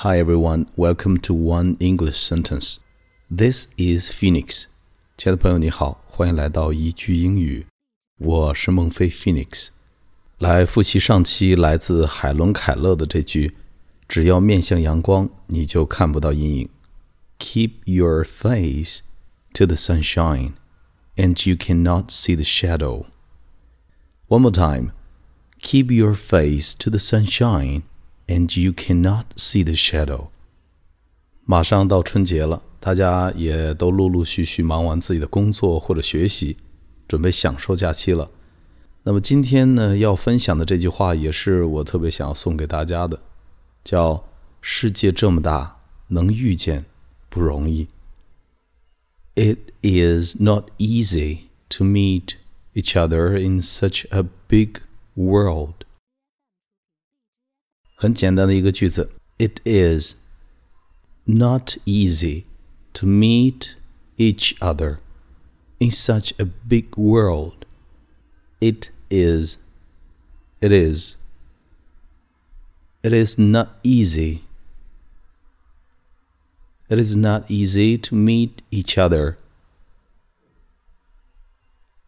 Hi everyone, welcome to One English Sentence. This is Phoenix. 亲爱的朋友，你好，欢迎来到一句英语。我是孟非 Phoenix。来复习上期来自海伦·凯勒的这句：“只要面向阳光，你就看不到阴影。” Keep your face to the sunshine, and you cannot see the shadow. One more time. Keep your face to the sunshine and you cannot see the shadow。马上到春节了，大家也都陆陆续续忙完自己的工作或者学习，准备享受假期了。那么今天呢，要分享的这句话也是我特别想要送给大家的，叫“世界这么大，能遇见不容易。” It is not easy to meet each other in such a big world. 很简单的一个句子，It is not easy to meet each other in such a big world. It is, it is, it is not easy. It is not easy to meet each other.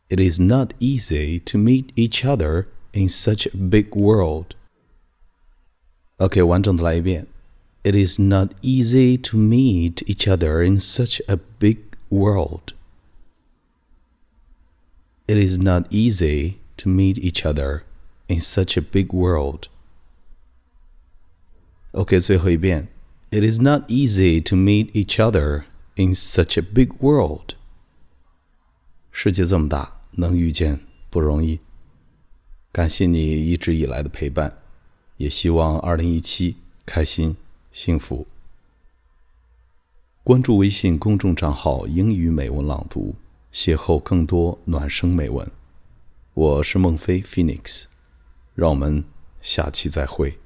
It is not easy to meet each other in such a big world. OK，完整的来一遍。It is not easy to meet each other in such a big world. It is not easy to meet each other in such a big world. OK，最后一遍。It is not easy to meet each other in such a big world. 世界这么大，能遇见不容易。感谢你一直以来的陪伴， 也希望二零一七开心幸福。关注微信公众账号“英语美文朗读”，邂逅更多暖声美文。我是孟非 Phoenix，让我们下期再会。